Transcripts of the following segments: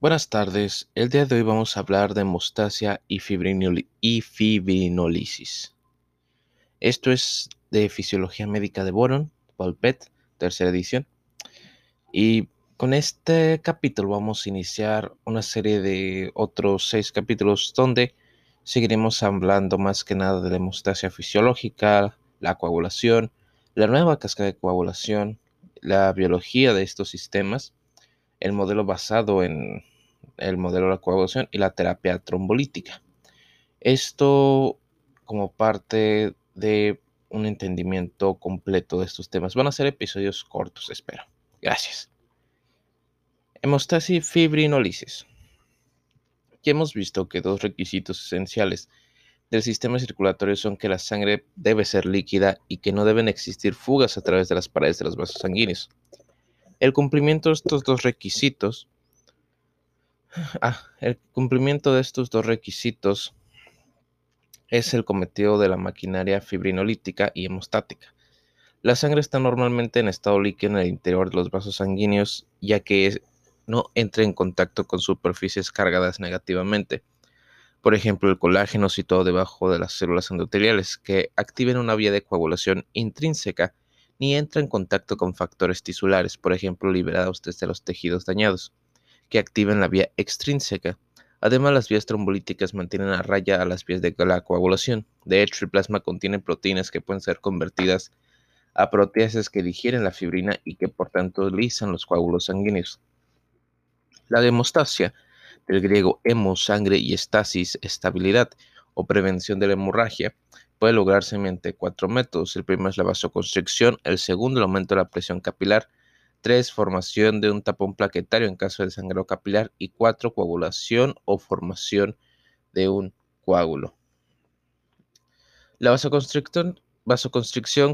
Buenas tardes, el día de hoy vamos a hablar de hemostasia y, fibrinolisis. Esto es de Fisiología Médica de Boron, Polpet, tercera edición. Y con este capítulo vamos a iniciar una serie de otros seis capítulos donde seguiremos hablando más que nada de la hemostasia fisiológica, la coagulación, la nueva cascada de coagulación, la biología de estos sistemas, el modelo basado en el modelo de la coagulación y la terapia trombolítica. Esto como parte de un entendimiento completo de estos temas. Van a ser episodios cortos, espero. Gracias. Hemostasia y fibrinolisis. Ya hemos visto que dos requisitos esenciales del sistema circulatorio son que la sangre debe ser líquida y que no deben existir fugas a través de las paredes de los vasos sanguíneos. El cumplimiento de estos dos requisitos, ah, el cumplimiento de estos dos requisitos es el cometido de la maquinaria fibrinolítica y hemostática. La sangre está normalmente en estado líquido en el interior de los vasos sanguíneos, ya que no entra en contacto con superficies cargadas negativamente por ejemplo el colágeno situado debajo de las células endoteliales, que activen una vía de coagulación intrínseca, ni entra en contacto con factores tisulares, por ejemplo liberados desde los tejidos dañados, que activen la vía extrínseca. Además, las vías trombolíticas mantienen a raya a las vías de la coagulación. De hecho, el plasma contiene proteínas que pueden ser convertidas a proteasas que digieren la fibrina y que por tanto lisan los coágulos sanguíneos. La demostasia del griego hemos, sangre y estasis, estabilidad o prevención de la hemorragia, puede lograrse mediante cuatro métodos. El primero es la vasoconstricción, el segundo el aumento de la presión capilar, tres formación de un tapón plaquetario en caso de sangrado capilar y cuatro coagulación o formación de un coágulo. La vasoconstricción,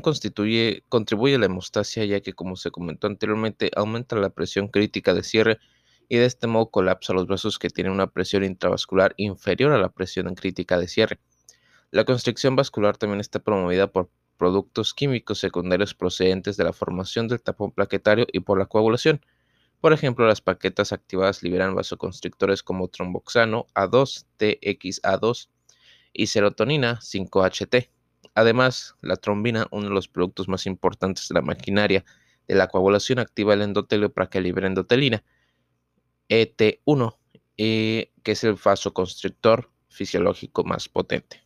contribuye a la hemostasia ya que, como se comentó anteriormente, aumenta la presión crítica de cierre y de este modo colapsa los vasos que tienen una presión intravascular inferior a la presión crítica de cierre. La constricción vascular también está promovida por productos químicos secundarios procedentes de la formación del tapón plaquetario y por la coagulación. Por ejemplo, las paquetas activadas liberan vasoconstrictores como tromboxano A2, TXA2 y serotonina 5HT. Además, la trombina, uno de los productos más importantes de la maquinaria de la coagulación, activa el endotelio para que libere endotelina, ET1, eh, que es el vasoconstrictor fisiológico más potente.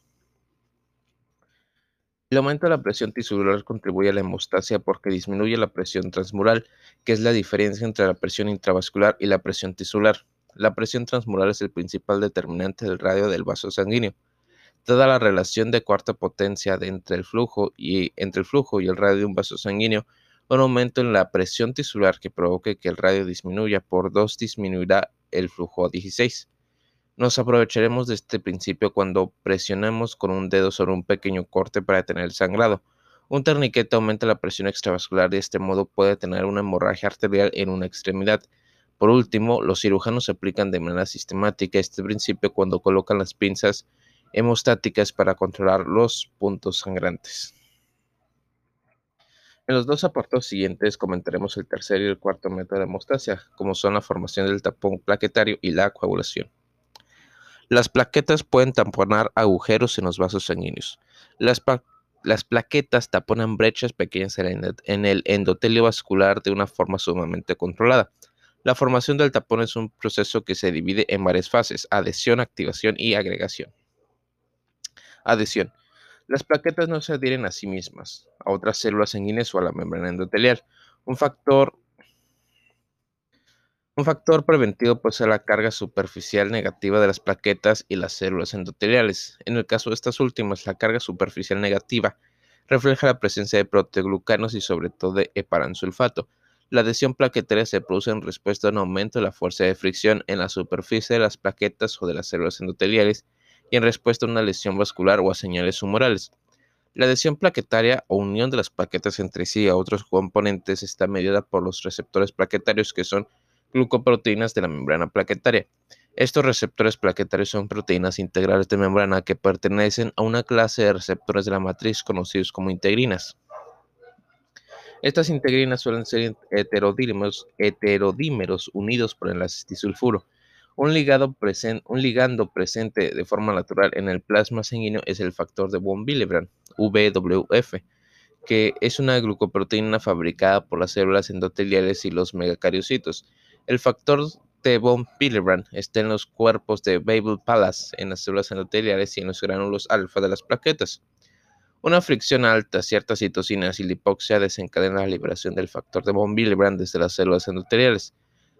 El aumento de la presión tisular contribuye a la hemostasia porque disminuye la presión transmural, que es la diferencia entre la presión intravascular y la presión tisular. La presión transmural es el principal determinante del radio del vaso sanguíneo. Dada la relación de cuarta potencia entre el flujo y entre el flujo y el radio de un vaso sanguíneo, un aumento en la presión tisular que provoque que el radio disminuya por 2 disminuirá el flujo a 16. Nos aprovecharemos de este principio cuando presionemos con un dedo sobre un pequeño corte para detener el sangrado. Un torniquete aumenta la presión extravascular y de este modo puede tener una hemorragia arterial en una extremidad. Por último, los cirujanos aplican de manera sistemática este principio cuando colocan las pinzas hemostáticas para controlar los puntos sangrantes. En los dos apartados siguientes comentaremos el tercer y el cuarto método de hemostasia, como son la formación del tapón plaquetario y la coagulación. Las plaquetas pueden tamponar agujeros en los vasos sanguíneos. Las, plaquetas taponan brechas pequeñas en el endotelio vascular de una forma sumamente controlada. La formación del tapón es un proceso que se divide en varias fases, adhesión, activación y agregación. Adhesión. Las plaquetas no se adhieren a sí mismas, a otras células sanguíneas o a la membrana endotelial. Un factor, un factor preventivo puede ser la carga superficial negativa de las plaquetas y las células endoteliales. En el caso de estas últimas, la carga superficial negativa refleja la presencia de proteoglucanos y sobre todo de heparansulfato. La adhesión plaquetaria se produce en respuesta a un aumento de la fuerza de fricción en la superficie de las plaquetas o de las células endoteliales y en respuesta a una lesión vascular o a señales humorales. La adhesión plaquetaria o unión de las plaquetas entre sí a otros componentes está mediada por los receptores plaquetarios que son glucoproteínas de la membrana plaquetaria. Estos receptores plaquetarios son proteínas integrales de membrana que pertenecen a una clase de receptores de la matriz conocidos como integrinas. Estas integrinas suelen ser heterodímeros, heterodímeros unidos por enlaces disulfuro Un, un ligando presente de forma natural en el plasma sanguíneo es el factor de von Willebrand, VWF, que es una glucoproteína fabricada por las células endoteliales y los megacariocitos. El factor de von Willebrand está en los cuerpos de Babel Palace, en las células endoteliales y en los gránulos alfa de las plaquetas. Una fricción alta, ciertas citocinas y la hipoxia desencadena la liberación del factor de von Willebrand desde las células endoteliales.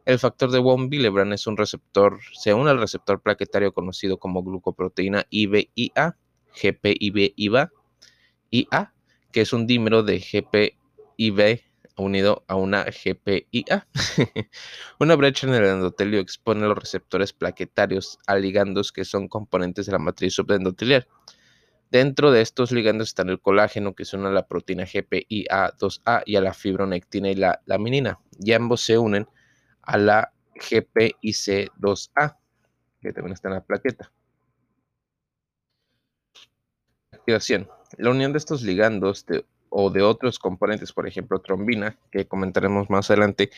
El factor de von Willebrand es un receptor, se une al receptor plaquetario conocido como glucoproteína IBIA, GPIB-IBA, IA, que es un dímero de GPIB unido a una GPIA. una brecha en el endotelio expone los receptores plaquetarios a ligandos que son componentes de la matriz subendotelial. Dentro de estos ligandos están el colágeno, que se une a la proteína GPIA2A y a la fibronectina y la laminina, y ambos se unen a la GPIC2A, que también está en la plaqueta. Activación. La unión de estos ligandos o de otros componentes, por ejemplo trombina, que comentaremos más adelante,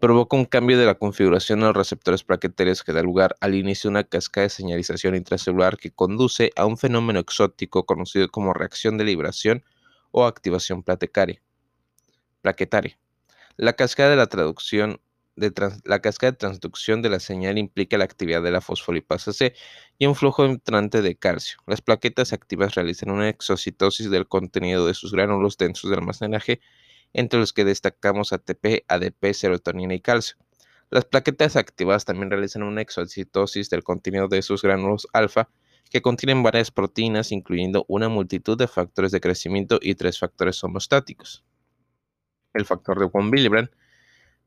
provoca un cambio de la configuración de los receptores plaquetarios que da lugar al inicio de una cascada de señalización intracelular que conduce a un fenómeno exótico conocido como reacción de liberación o activación plaquetaria. La cascada de la traducción la cascada de transducción de la señal implica la actividad de la fosfolipasa C y un flujo entrante de calcio. Las plaquetas activas realizan una exocitosis del contenido de sus gránulos densos de almacenaje, entre los que destacamos ATP, ADP, serotonina y calcio. Las plaquetas activas también realizan una exocitosis del contenido de sus gránulos alfa, que contienen varias proteínas, incluyendo una multitud de factores de crecimiento y tres factores homostáticos. El factor de von Willebrand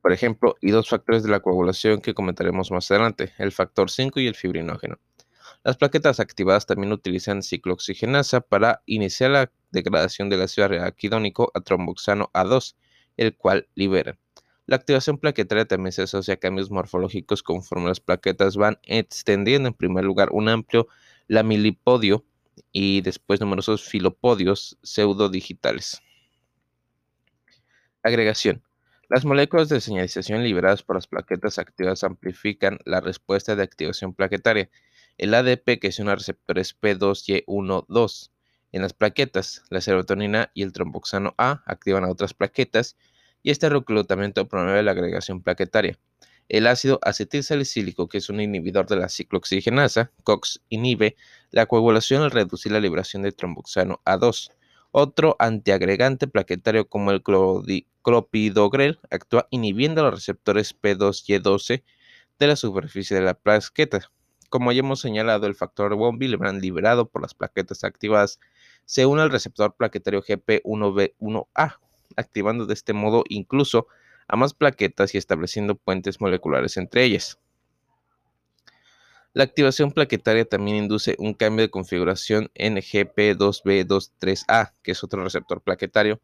por ejemplo, y dos factores de la coagulación que comentaremos más adelante, el factor 5 y el fibrinógeno. Las plaquetas activadas también utilizan ciclooxigenasa para iniciar la degradación del ácido araquidónico a tromboxano A2, el cual libera. La activación plaquetaria también se asocia a cambios morfológicos conforme las plaquetas van extendiendo en primer lugar un amplio lamilipodio y después numerosos filopodios pseudodigitales. Agregación. Las moléculas de señalización liberadas por las plaquetas activas amplifican la respuesta de activación plaquetaria. El ADP, que es un receptor P2Y12. En las plaquetas, la serotonina y el tromboxano A activan a otras plaquetas y este reclutamiento promueve la agregación plaquetaria. El ácido acetilsalicílico, que es un inhibidor de la ciclooxigenasa, COX, inhibe la coagulación al reducir la liberación de tromboxano A2. Otro antiagregante plaquetario como el clopidogrel actúa inhibiendo los receptores P2Y12 de la superficie de la plaqueta. Como ya hemos señalado, el factor von Willebrand liberado por las plaquetas activadas se une al receptor plaquetario GP1B1A, activando de este modo incluso a más plaquetas y estableciendo puentes moleculares entre ellas. La activación plaquetaria también induce un cambio de configuración en GP2B23A, que es otro receptor plaquetario,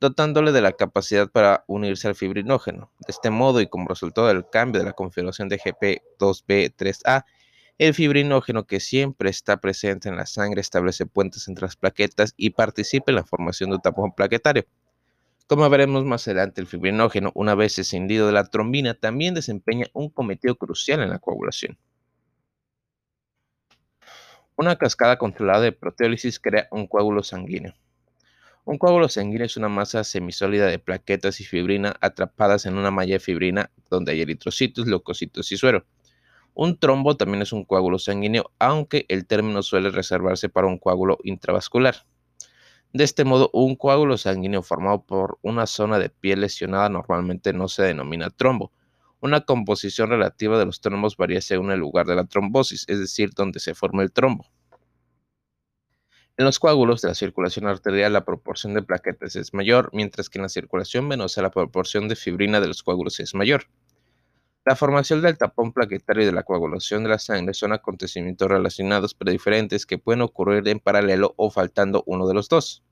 dotándole de la capacidad para unirse al fibrinógeno. De este modo, y como resultado del cambio de la configuración de GP2B3A, el fibrinógeno que siempre está presente en la sangre establece puentes entre las plaquetas y participa en la formación de un tapón plaquetario. Como veremos más adelante, el fibrinógeno, una vez escindido de la trombina, también desempeña un cometido crucial en la coagulación. Una cascada controlada de proteólisis crea un coágulo sanguíneo. Un coágulo sanguíneo es una masa semisólida de plaquetas y fibrina atrapadas en una malla de fibrina donde hay eritrocitos, leucocitos y suero. Un trombo también es un coágulo sanguíneo, aunque el término suele reservarse para un coágulo intravascular. De este modo, un coágulo sanguíneo formado por una zona de piel lesionada normalmente no se denomina trombo, una composición relativa de los trombos varía según el lugar de la trombosis, es decir, donde se forma el trombo. En los coágulos de la circulación arterial la proporción de plaquetas es mayor, mientras que en la circulación venosa la proporción de fibrina de los coágulos es mayor. La formación del tapón plaquetario y de la coagulación de la sangre son acontecimientos relacionados pero diferentes que pueden ocurrir en paralelo o faltando uno de los dos.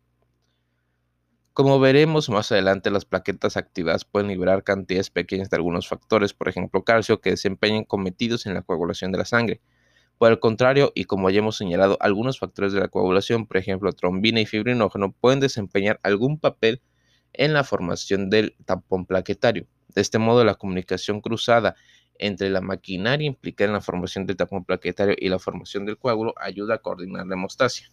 Como veremos más adelante, las plaquetas activadas pueden liberar cantidades pequeñas de algunos factores, por ejemplo calcio, que desempeñan cometidos en la coagulación de la sangre. Por el contrario, y como ya hemos señalado, algunos factores de la coagulación, por ejemplo trombina y fibrinógeno, pueden desempeñar algún papel en la formación del tampón plaquetario. De este modo, la comunicación cruzada entre la maquinaria implicada en la formación del tapón plaquetario y la formación del coágulo ayuda a coordinar la hemostasia.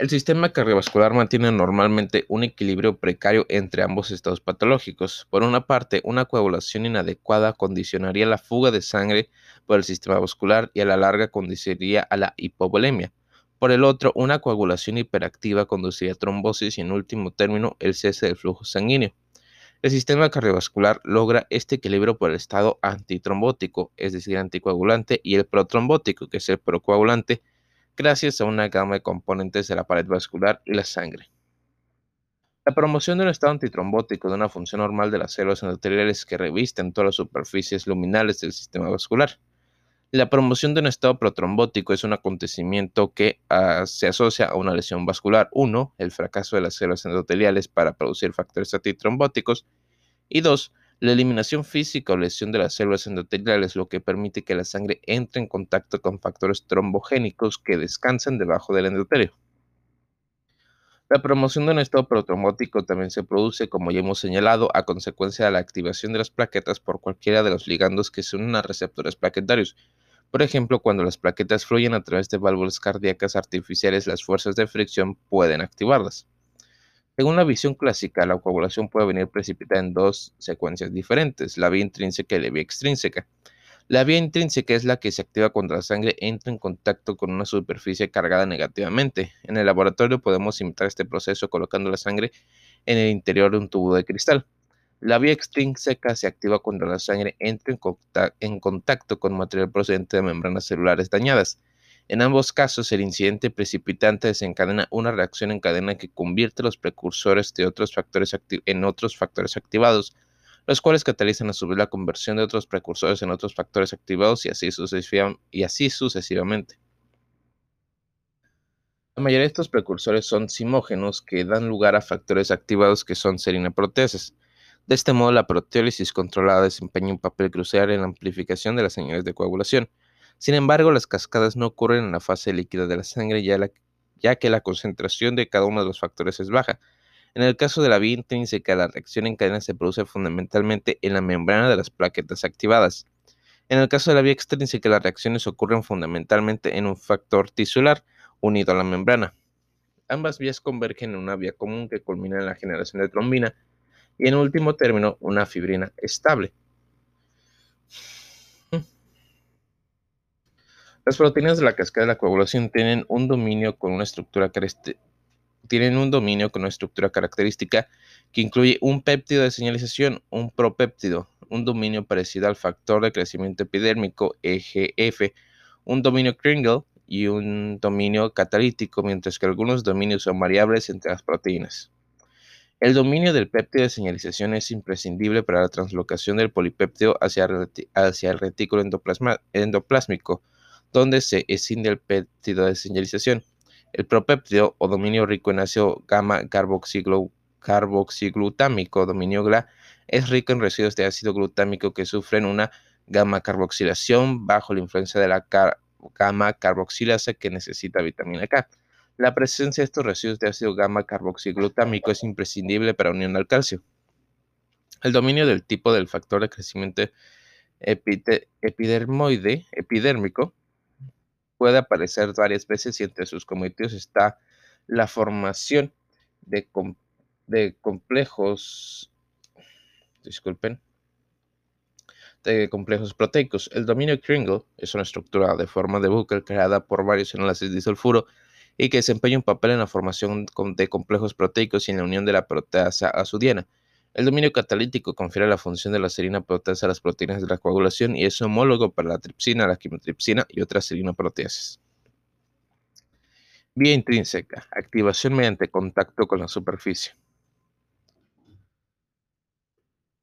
El sistema cardiovascular mantiene normalmente un equilibrio precario entre ambos estados patológicos. Por una parte, una coagulación inadecuada condicionaría la fuga de sangre por el sistema vascular y a la larga conduciría a la hipovolemia. Por el otro, una coagulación hiperactiva conduciría a trombosis y en último término el cese del flujo sanguíneo. El sistema cardiovascular logra este equilibrio por el estado antitrombótico, es decir, anticoagulante, y el protrombótico, que es el procoagulante, gracias a una gama de componentes de la pared vascular y la sangre. La promoción de un estado antitrombótico de una función normal de las células endoteliales que revisten todas las superficies luminales del sistema vascular. La promoción de un estado protrombótico es un acontecimiento que ah, se asocia a una lesión vascular. Uno, el fracaso de las células endoteliales para producir factores antitrombóticos. Y dos, la eliminación física o lesión de las células endoteliales, lo que permite que la sangre entre en contacto con factores trombogénicos que descansan debajo del endotelio. La promoción de un estado protrombótico también se produce, como ya hemos señalado, a consecuencia de la activación de las plaquetas por cualquiera de los ligandos que se unen a receptores plaquetarios. Por ejemplo, cuando las plaquetas fluyen a través de válvulas cardíacas artificiales, las fuerzas de fricción pueden activarlas. Según la visión clásica, la coagulación puede venir precipitada en dos secuencias diferentes, la vía intrínseca y la vía extrínseca. La vía intrínseca es la que se activa cuando la sangre entra en contacto con una superficie cargada negativamente. En el laboratorio podemos imitar este proceso colocando la sangre en el interior de un tubo de cristal. La vía extrínseca se activa cuando la sangre entra en contacto con material procedente de membranas celulares dañadas. En ambos casos, el incidente precipitante desencadena una reacción en cadena que convierte los precursores de otros factores en otros factores activados, los cuales catalizan a su vez la conversión de otros precursores en otros factores activados y así, sucesivamente. La mayoría de estos precursores son simógenos que dan lugar a factores activados que son serina-proteasas. De este modo, la proteólisis controlada desempeña un papel crucial en la amplificación de las señales de coagulación. Sin embargo, las cascadas no ocurren en la fase líquida de la sangre ya, que la concentración de cada uno de los factores es baja. En el caso de la vía intrínseca, la reacción en cadena se produce fundamentalmente en la membrana de las plaquetas activadas. En el caso de la vía extrínseca, las reacciones ocurren fundamentalmente en un factor tisular unido a la membrana. Ambas vías convergen en una vía común que culmina en la generación de trombina y en último término una fibrina estable. Las proteínas de la cascada de la coagulación tienen un dominio con una estructura tienen un dominio con una estructura característica que incluye un péptido de señalización, un propéptido, un dominio parecido al factor de crecimiento epidérmico EGF, un dominio Kringle y un dominio catalítico, mientras que algunos dominios son variables entre las proteínas. El dominio del péptido de señalización es imprescindible para la translocación del polipéptido hacia, hacia el retículo endoplásmico, donde se escinde el péptido de señalización. El propéptido o dominio rico en ácido gamma carboxiglutámico, dominio GLA, es rico en residuos de ácido glutámico que sufren una gamma carboxilación bajo la influencia de la gamma carboxilasa que necesita vitamina K. La presencia de estos residuos de ácido gamma carboxiglutámico es imprescindible para unión al calcio. El dominio del tipo del factor de crecimiento epidermoide, epidérmico puede aparecer varias veces y entre sus cometidos está la formación de, complejos, disculpen, de complejos proteicos. El dominio Kringle es una estructura de forma de bucle creada por varios enlaces de sulfuro y que desempeña un papel en la formación de complejos proteicos y en la unión de la proteasa a su diana. El dominio catalítico confiere la función de la serina proteasa a las proteínas de la coagulación y es homólogo para la tripsina, la quimotripsina y otras serinoproteasas. Vía intrínseca. Activación mediante contacto con la superficie.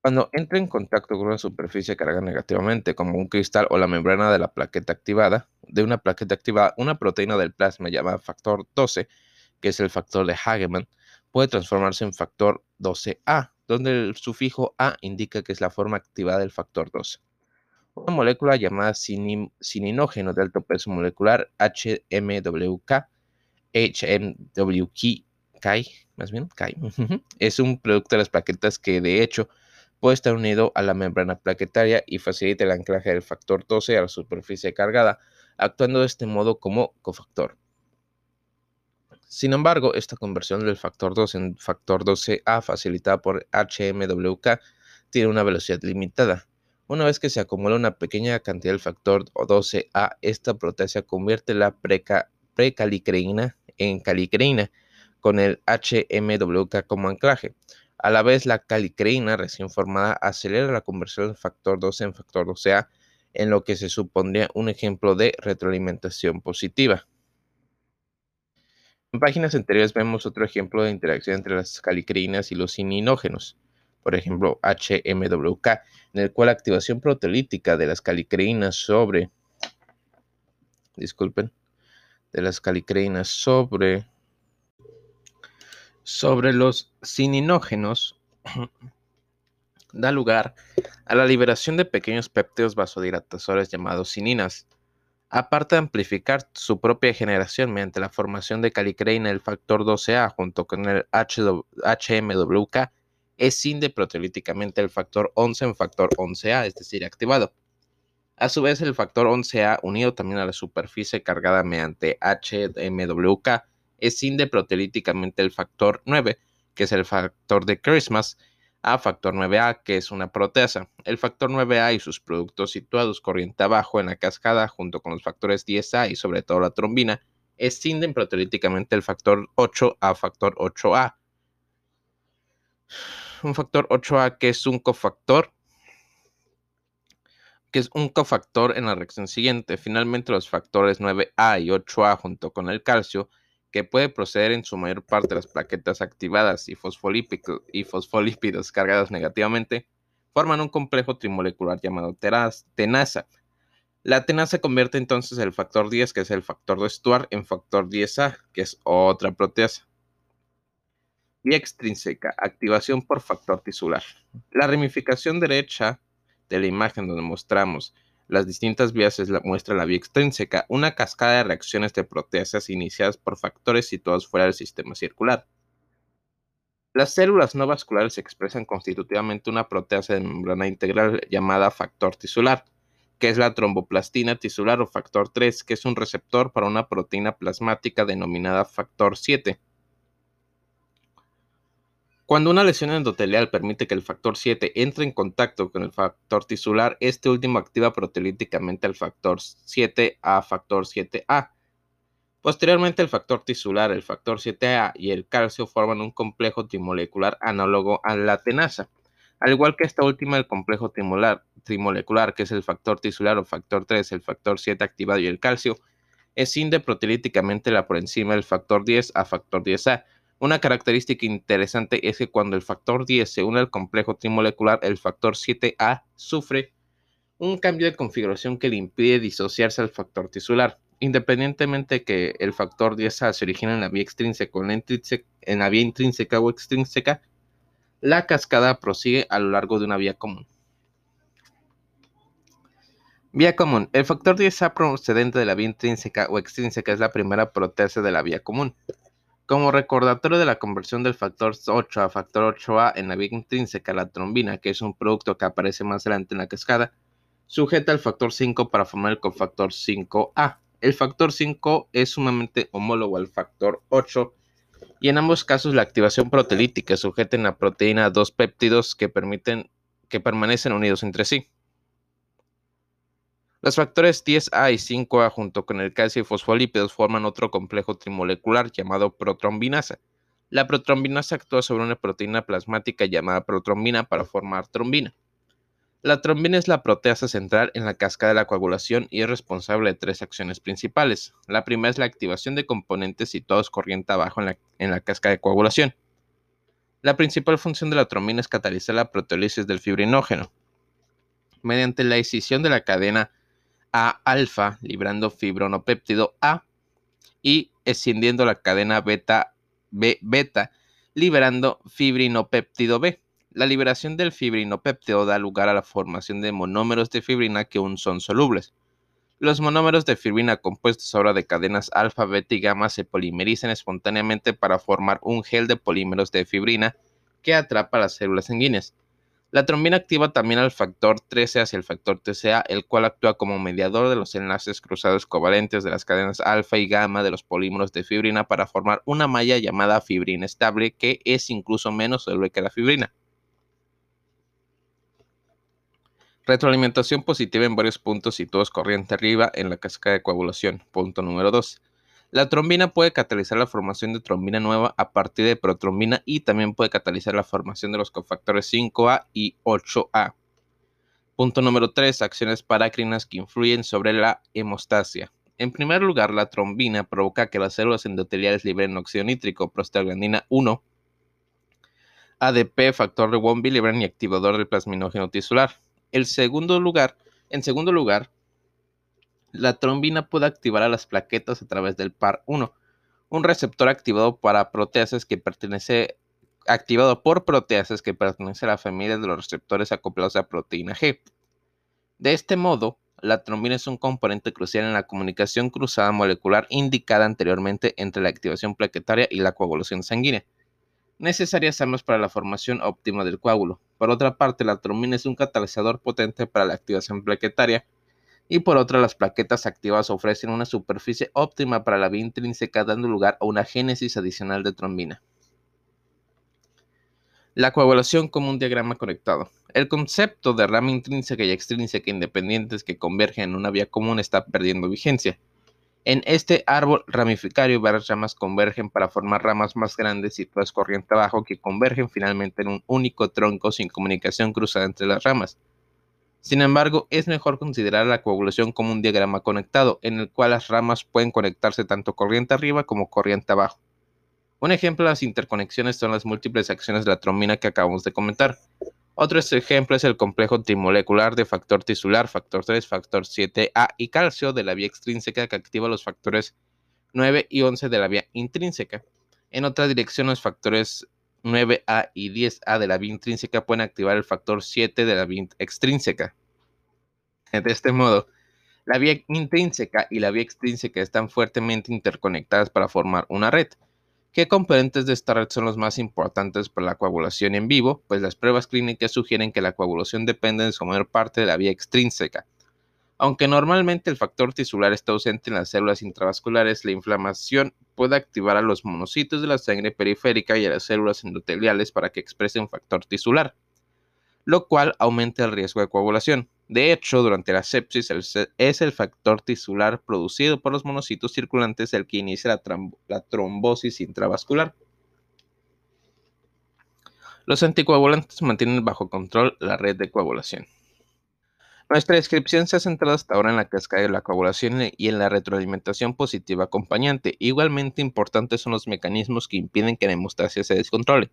Cuando entra en contacto con una superficie cargada negativamente, como un cristal o la membrana de la plaqueta activada, de una plaqueta activada, una proteína del plasma llamada factor 12, que es el factor de Hageman, puede transformarse en factor 12A, donde el sufijo A indica que es la forma activada del factor 12. Una molécula llamada cininógeno de alto peso molecular, HMWK, HMWK, más bien, es un producto de las plaquetas que de hecho puede estar unido a la membrana plaquetaria y facilita el anclaje del factor 12 a la superficie cargada, actuando de este modo como cofactor. Sin embargo, esta conversión del factor 12 en factor 12A facilitada por HMWK tiene una velocidad limitada. Una vez que se acumula una pequeña cantidad del factor 12A, esta proteasa convierte la precalicreína en calicreína con el HMWK como anclaje. A la vez, la calicreína recién formada acelera la conversión del factor 12 en factor 12A, en lo que se supondría un ejemplo de retroalimentación positiva. En páginas anteriores vemos otro ejemplo de interacción entre las calicreínas y los cininógenos por ejemplo HMWK, en el cual la activación proteolítica de las calicreínas sobre, disculpen, de las calicreínas sobre, sobre los cininógenos da lugar a la liberación de pequeños péptidos vasodilatadores llamados cininas. Aparte de amplificar su propia generación mediante la formación de calicreína, el factor 12A junto con el HMWK escinde proteolíticamente el factor 11 en factor 11A, es decir, activado. A su vez, el factor 11A, unido también a la superficie cargada mediante HMWK, escinde proteolíticamente el factor 9, que es el factor de Christmas, a factor 9A, que es una proteasa. El factor 9A y sus productos situados corriente abajo en la cascada, junto con los factores 10A y sobre todo la trombina, escinden proteolíticamente el factor 8 a factor 8A un factor 8A que es un cofactor que es un cofactor en la reacción siguiente. Finalmente, los factores 9A y 8A junto con el calcio, que puede proceder en su mayor parte de las plaquetas activadas y y fosfolípidos cargados negativamente, forman un complejo trimolecular llamado tenaza. La tenaza convierte entonces el factor 10, que es el factor de Stuart, en factor 10A, que es otra proteasa. Vía extrínseca, activación por factor tisular. La ramificación derecha de la imagen donde mostramos las distintas vías es muestra la vía extrínseca, una cascada de reacciones de proteasas iniciadas por factores situados fuera del sistema circular. Las células no vasculares expresan constitutivamente una proteasa de membrana integral llamada factor tisular, que es la tromboplastina tisular o factor 3, que es un receptor para una proteína plasmática denominada factor 7. Cuando una lesión endotelial permite que el factor 7 entre en contacto con el factor tisular, este último activa proteolíticamente al factor 7 a factor 7A. Posteriormente, el factor tisular, el factor 7A y el calcio forman un complejo trimolecular análogo a la tenasa. Al igual que esta última, el complejo trimolecular, que es el factor tisular o factor 3, el factor 7 activado y el calcio, escinde proteolíticamente la por encima del factor 10 a factor 10A una característica interesante es que cuando el factor 10 se une al complejo trimolecular, el factor 7A sufre un cambio de configuración que le impide disociarse al factor tisular. Independientemente de que el factor 10A se origine en la vía extrínseca o en la, vía intrínseca o extrínseca, la cascada prosigue a lo largo de una vía común. Vía común. El factor 10A procedente de la vía intrínseca o extrínseca es la primera proteasa de la vía común. Como recordatorio de la conversión del factor 8 a factor 8A en la vía intrínseca, la trombina, que es un producto que aparece más adelante en la cascada, sujeta al factor 5 para formar el cofactor 5A. El factor 5 es sumamente homólogo al factor 8 y en ambos casos la activación proteolítica sujeta en la proteína a dos péptidos que permiten que permanecen unidos entre sí. Los factores 10A y 5A junto con el calcio y fosfolípidos forman otro complejo trimolecular llamado protrombinasa. La protrombinasa actúa sobre una proteína plasmática llamada protrombina para formar trombina. La trombina es la proteasa central en la cascada de la coagulación y es responsable de tres acciones principales. La primera es la activación de componentes situados corriente abajo en la, en la cascada de coagulación. La principal función de la trombina es catalizar la proteólisis del fibrinógeno. Mediante la escisión de la cadena a alfa, librando fibronopéptido A, y escindiendo la cadena beta B beta, liberando fibrinopéptido B. La liberación del fibrinopéptido da lugar a la formación de monómeros de fibrina que aún son solubles. Los monómeros de fibrina compuestos ahora de cadenas alfa, beta y gamma se polimerizan espontáneamente para formar un gel de polímeros de fibrina que atrapa las células sanguíneas. La trombina activa también al factor 13 hacia el factor TCA, el cual actúa como mediador de los enlaces cruzados covalentes de las cadenas alfa y gamma de los polímeros de fibrina para formar una malla llamada fibrina estable, que es incluso menos soluble que la fibrina. Retroalimentación positiva en varios puntos y todos corriente arriba en la cascada de coagulación. Punto número 2. La trombina puede catalizar la formación de trombina nueva a partir de protrombina y también puede catalizar la formación de los cofactores 5A y 8A. Punto número 3. Acciones parácrinas que influyen sobre la hemostasia. En primer lugar, la trombina provoca que las células endoteliales liberen óxido nítrico, prostaglandina 1, ADP, factor de von Willebrand y activador del plasminógeno tisular. El segundo lugar, en segundo lugar, la trombina puede activar a las plaquetas a través del PAR1, un receptor activado para que pertenece activado por proteasas que pertenece a la familia de los receptores acoplados a proteína G. De este modo, la trombina es un componente crucial en la comunicación cruzada molecular indicada anteriormente entre la activación plaquetaria y la coagulación sanguínea, necesarias ambas para la formación óptima del coágulo. Por otra parte, la trombina es un catalizador potente para la activación plaquetaria, y por otra las plaquetas activas ofrecen una superficie óptima para la vía intrínseca dando lugar a una génesis adicional de trombina. La coagulación como un diagrama conectado. El concepto de rama intrínseca y extrínseca independientes que convergen en una vía común está perdiendo vigencia. En este árbol ramificario varias ramas convergen para formar ramas más grandes y todas corriente abajo que convergen finalmente en un único tronco sin comunicación cruzada entre las ramas. Sin embargo, es mejor considerar la coagulación como un diagrama conectado, en el cual las ramas pueden conectarse tanto corriente arriba como corriente abajo. Un ejemplo de las interconexiones son las múltiples acciones de la trombina que acabamos de comentar. Otro ejemplo es el complejo trimolecular de factor tisular, factor 3, factor 7A y calcio de la vía extrínseca que activa los factores 9 y 11 de la vía intrínseca. En otra dirección, los factores 9A y 10A de la vía intrínseca pueden activar el factor 7 de la vía extrínseca. De este modo, la vía intrínseca y la vía extrínseca están fuertemente interconectadas para formar una red. ¿Qué componentes de esta red son los más importantes para la coagulación en vivo? Pues las pruebas clínicas sugieren que la coagulación depende en su mayor parte de la vía extrínseca. Aunque normalmente el factor tisular está ausente en las células intravasculares, la inflamación puede activar a los monocitos de la sangre periférica y a las células endoteliales para que expresen factor tisular, lo cual aumenta el riesgo de coagulación. De hecho, durante la sepsis es el factor tisular producido por los monocitos circulantes el que inicia la, la trombosis intravascular. Los anticoagulantes mantienen bajo control la red de coagulación. Nuestra descripción se ha centrado hasta ahora en la cascada de la coagulación y en la retroalimentación positiva acompañante. Igualmente importantes son los mecanismos que impiden que la hemostasia se descontrole.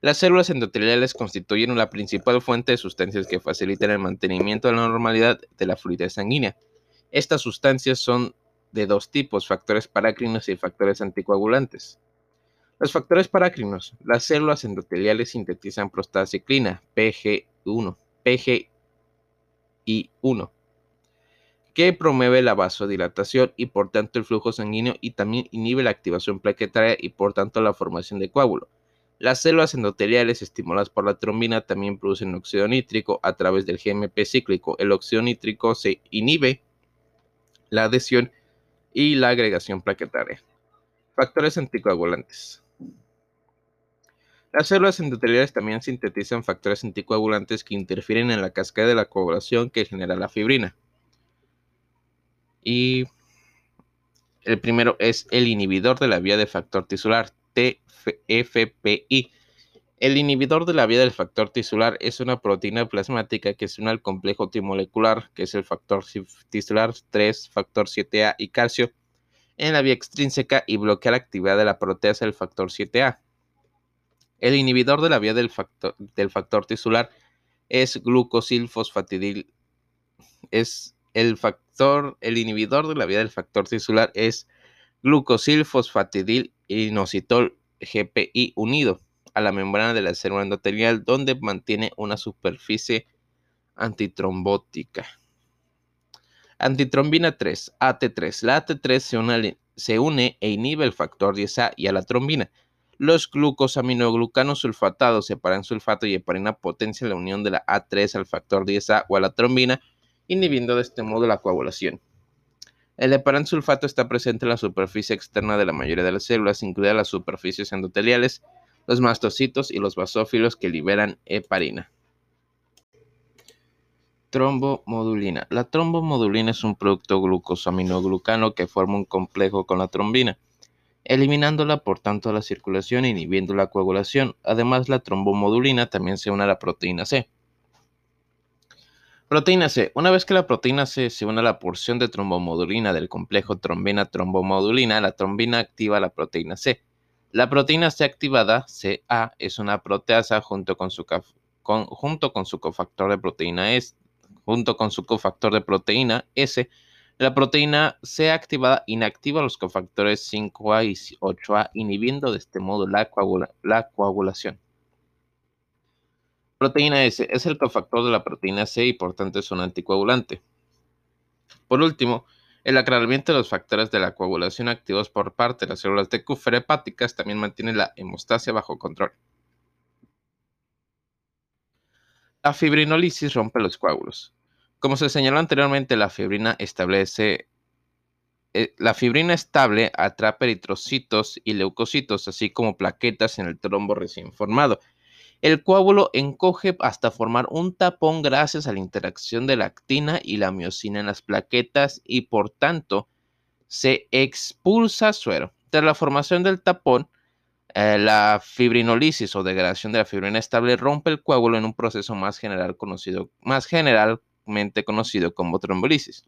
Las células endoteliales constituyen la principal fuente de sustancias que facilitan el mantenimiento de la normalidad de la fluidez sanguínea. Estas sustancias son de dos tipos, factores parácrinos y factores anticoagulantes. Los factores parácrinos. Las células endoteliales sintetizan prostaciclina, PG1, PG y 1, que promueve la vasodilatación y por tanto el flujo sanguíneo y también inhibe la activación plaquetaria y por tanto la formación de coágulo. Las células endoteliales estimuladas por la trombina también producen óxido nítrico a través del GMP cíclico. El óxido nítrico se inhibe la adhesión y la agregación plaquetaria. Factores anticoagulantes. Las células endoteliales también sintetizan factores anticoagulantes que interfieren en la cascada de la coagulación que genera la fibrina. Y el primero es el inhibidor de la vía de factor tisular, TFPI. El inhibidor de la vía del factor tisular es una proteína plasmática que se une al complejo timolecular, que es el factor tisular 3, factor 7A y calcio, en la vía extrínseca y bloquea la actividad de la proteasa del factor 7A. El inhibidor de la vía del factor, del factor tisular es glucosilfosfatidil. Es el factor, el inhibidor de la vía del factor tisular es glucosilfosfatidil inositol GPI unido a la membrana de la célula endotelial donde mantiene una superficie antitrombótica. Antitrombina 3, AT3. La AT3 se une, se une e inhibe el factor 10A y a la trombina Los glucosaminoglucanos sulfatados, heparan sulfato y heparina potencian la unión de la A3 al factor 10A o a la trombina, inhibiendo de este modo la coagulación. El heparan sulfato está presente en la superficie externa de la mayoría de las células, incluidas las superficies endoteliales, los mastocitos y los basófilos que liberan heparina. Trombomodulina. La trombomodulina es un producto glucosaminoglucano que forma un complejo con la trombina, eliminándola por tanto la circulación e inhibiendo la coagulación. Además, la trombomodulina también se une a la proteína C. Proteína C. Una vez que la proteína C se une a la porción de trombomodulina del complejo trombina-trombomodulina, la trombina activa la proteína C. La proteína C activada, CA, es una proteasa junto con su, junto con su cofactor de proteína S, junto con su cofactor de proteína S, la proteína C activada inactiva los cofactores 5A y 8A, inhibiendo de este modo la, coagulación. Proteína S es el cofactor de la proteína C y por tanto es un anticoagulante. Por último, el aclaramiento de los factores de la coagulación activos por parte de las células de Kupffer hepáticas también mantiene la hemostasia bajo control. La fibrinolisis rompe los coágulos. Como se señaló anteriormente, la fibrina establece eh, la fibrina estable atrapa eritrocitos y leucocitos, así como plaquetas en el trombo recién formado. El coágulo encoge hasta formar un tapón gracias a la interacción de la actina y la miocina en las plaquetas y por tanto se expulsa suero. Tras la formación del tapón, eh, la fibrinolisis o degradación de la fibrina estable rompe el coágulo en un proceso más general conocido, más general conocido como trombolisis.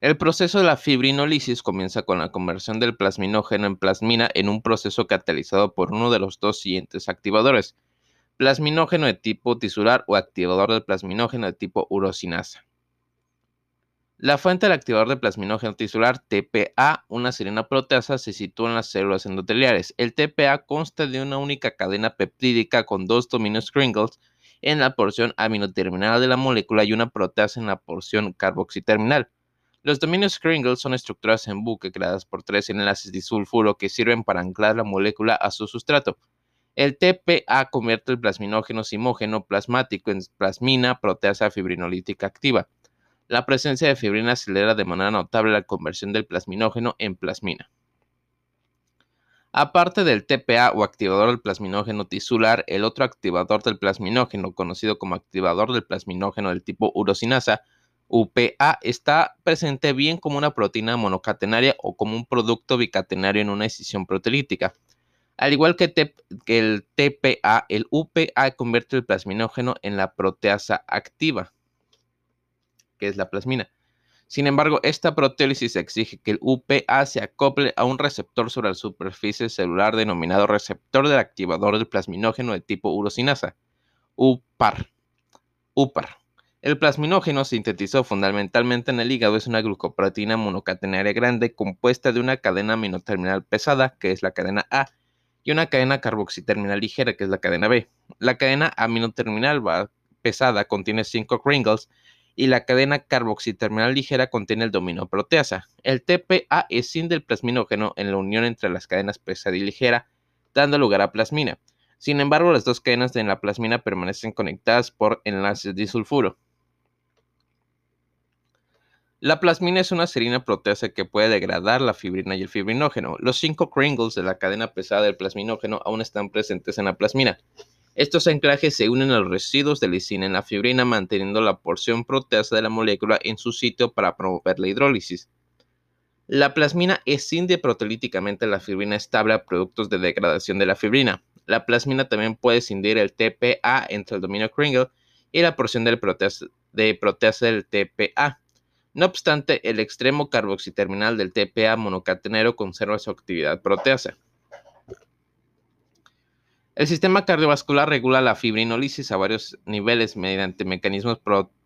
El proceso de la fibrinolisis comienza con la conversión del plasminógeno en plasmina en un proceso catalizado por uno de los dos siguientes activadores, plasminógeno de tipo tisular o activador del plasminógeno de tipo urosinasa. La fuente del activador de plasminógeno tisular, TPA, una serina proteasa, se sitúa en las células endoteliares. El TPA consta de una única cadena peptídica con dos dominios Kringles en la porción aminoterminal de la molécula y una proteasa en la porción carboxiterminal. Los dominios Kringle son estructuras en buque creadas por tres enlaces disulfuro que sirven para anclar la molécula a su sustrato. El TPA convierte el plasminógeno simógeno plasmático en plasmina proteasa fibrinolítica activa. La presencia de fibrina acelera de manera notable la conversión del plasminógeno en plasmina. Aparte del TPA o activador del plasminógeno tisular, el otro activador del plasminógeno, conocido como activador del plasminógeno del tipo urosinasa, UPA, está presente bien como una proteína monocatenaria o como un producto bicatenario en una escisión proteolítica. Al igual que, que el TPA, el UPA convierte el plasminógeno en la proteasa activa, que es la plasmina. Sin embargo, esta proteólisis exige que el UPA se acople a un receptor sobre la superficie celular denominado receptor del activador del plasminógeno de tipo urosinasa, UPAR. UPAR. El plasminógeno sintetizado fundamentalmente en el hígado es una glucoproteína monocatenaria grande compuesta de una cadena aminoterminal pesada, que es la cadena A, y una cadena carboxiterminal ligera, que es la cadena B. La cadena aminoterminal pesada contiene 5 Kringles y la cadena carboxiterminal ligera contiene el dominio proteasa. El TPA escinde el plasminógeno en la unión entre las cadenas pesada y ligera, dando lugar a plasmina. Sin embargo, las dos cadenas de la plasmina permanecen conectadas por enlaces disulfuro. La plasmina es una serina proteasa que puede degradar la fibrina y el fibrinógeno. Los cinco Kringles de la cadena pesada del plasminógeno aún están presentes en la plasmina. Estos anclajes se unen a los residuos de lisina en la fibrina, manteniendo la porción proteasa de la molécula en su sitio para promover la hidrólisis. La plasmina escinde proteolíticamente la fibrina estable a productos de degradación de la fibrina. La plasmina también puede escindir el TPA entre el dominio Kringle y la porción de proteasa del TPA. No obstante, el extremo carboxiterminal del TPA monocatenero conserva su actividad proteasa. El sistema cardiovascular regula la fibrinólisis a varios niveles mediante mecanismos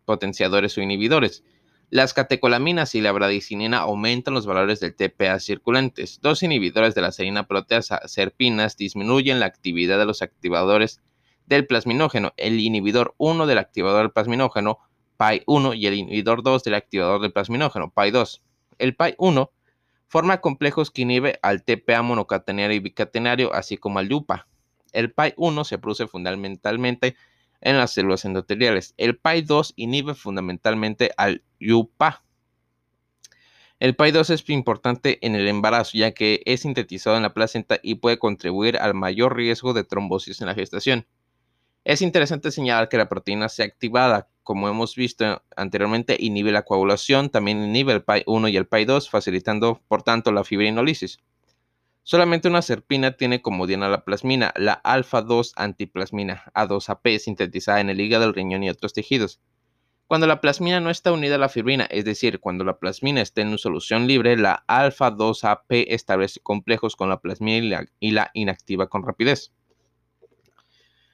potenciadores o inhibidores. Las catecolaminas y la bradicinina aumentan los valores del TPA circulantes. Dos inhibidores de la serina proteasa, serpinas, disminuyen la actividad de los activadores del plasminógeno. El inhibidor 1 del activador del plasminógeno, PAI1, y el inhibidor 2 del activador del plasminógeno, PAI2. El PAI1 Forma complejos que inhibe al TPA monocatenario y bicatenario, así como al YUPA. El PAI-1 se produce fundamentalmente en las células endoteliales. El PAI-2 inhibe fundamentalmente al YUPA. El PAI-2 es importante en el embarazo ya que es sintetizado en la placenta y puede contribuir al mayor riesgo de trombosis en la gestación. Es interesante señalar que la proteína C activada, como hemos visto anteriormente, inhibe la coagulación, también inhibe el PAI-1 y el PAI-2, facilitando por tanto la fibrinolisis. Solamente una serpina tiene como diana la plasmina, la alfa-2 antiplasmina A2AP, sintetizada en el hígado, el riñón y otros tejidos. Cuando la plasmina no está unida a la fibrina, es decir, cuando la plasmina está en solución libre, la alfa-2AP establece complejos con la plasmina y la, inactiva con rapidez.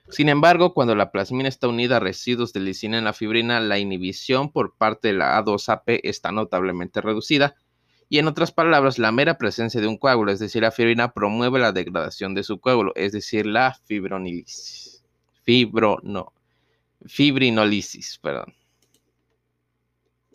Sin embargo, cuando la plasmina está unida a residuos de lisina en la fibrina, la inhibición por parte de la A2AP está notablemente reducida. Y en otras palabras, la mera presencia de un coágulo, es decir, la fibrina, promueve la degradación de su coágulo, es decir, la fibronilisis. Fibro, no, fibrinolisis, perdón.